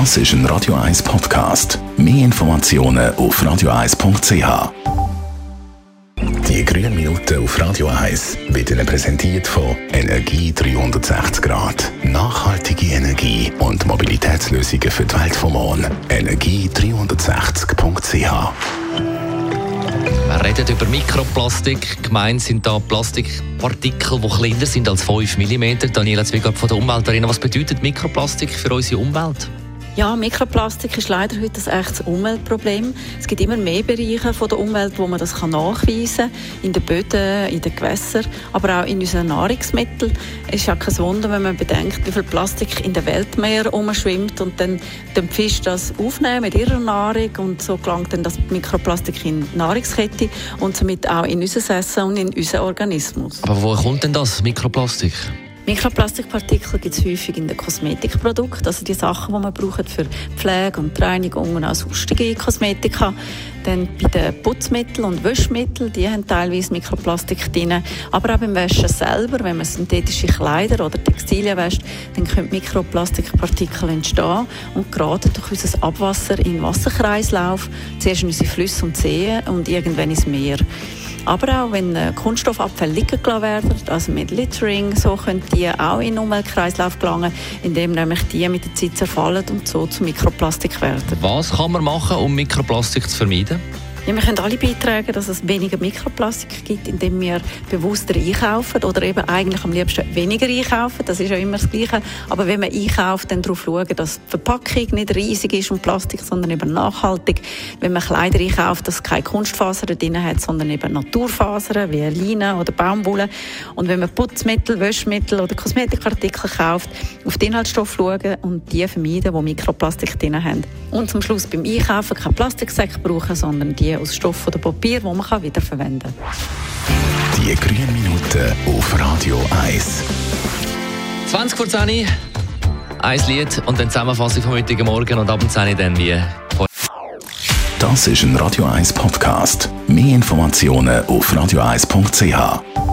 Das ist ein Radio 1 Podcast. Mehr Informationen auf radio1.ch. Die grünen Minuten auf Radio 1 werden präsentiert von Energie 360 Grad. Nachhaltige Energie und Mobilitätslösungen für die Welt vom morgen. Energie360.ch wir reden über Mikroplastik. Gemeint sind da Plastikpartikel, die kleiner sind als 5 mm. Daniela Zwiegert von der Umweltarena. Was bedeutet Mikroplastik für unsere Umwelt? Ja, Mikroplastik ist leider heute ein echtes Umweltproblem. Es gibt immer mehr Bereiche von der Umwelt, wo man das nachweisen kann. In den Böden, in den Gewässern, aber auch in unseren Nahrungsmitteln. Es ist ja kein Wunder, wenn man bedenkt, wie viel Plastik in den Weltmeer umschwimmt und dann den Fisch das aufnehmen mit ihrer Nahrung und so gelangt dann das Mikroplastik in die Nahrungskette und somit auch in unser Essen und in unseren Organismus. Aber wo kommt denn das Mikroplastik? Mikroplastikpartikel gibt es häufig in den Kosmetikprodukten, also die Sachen, die man braucht für Pflege und Reinigung und auch sonstige Kosmetika. Dann bei den Putzmitteln und Wäschmitteln, die haben teilweise Mikroplastik drin. Aber auch beim Waschen selber, wenn man synthetische Kleider oder Textilien wäscht, dann können Mikroplastikpartikel entstehen und geraten durch unser Abwasser in den Wasserkreislauf, zuerst in unsere Flüsse und Seen und irgendwann ins Meer. Aber auch wenn äh, Kunststoffabfälle liegen gelassen werden, also mit Littering, so können die auch in den Umweltkreislauf gelangen, indem nämlich die mit der Zeit zerfallen und so zu Mikroplastik werden. Was kann man machen, um Mikroplastik zu vermeiden? Ja, wir können alle beitragen, dass es weniger Mikroplastik gibt, indem wir bewusster einkaufen oder eben eigentlich am liebsten weniger einkaufen. Das ist ja immer das Gleiche. Aber wenn man einkauft, dann darauf schauen, dass die Verpackung nicht riesig ist und Plastik, sondern eben nachhaltig. Wenn man Kleider einkauft, dass es keine Kunstfasern drin hat, sondern eben Naturfasern wie Leinen oder Baumwolle. Und wenn man Putzmittel, Wäschmittel oder Kosmetikartikel kauft, auf den Inhaltsstoff schauen und die vermeiden, die Mikroplastik drin haben. Und zum Schluss beim Einkaufen keine Plastiksäcke brauchen, sondern die aus Stoff oder Papier, die man wiederverwenden kann. Die grünen Minuten auf Radio 1. 20 vor 10 ein Lied und dann Zusammenfassung vom heutigen Morgen und abends 10 dann wie. Das ist ein Radio 1 Podcast. Mehr Informationen auf radio1.ch.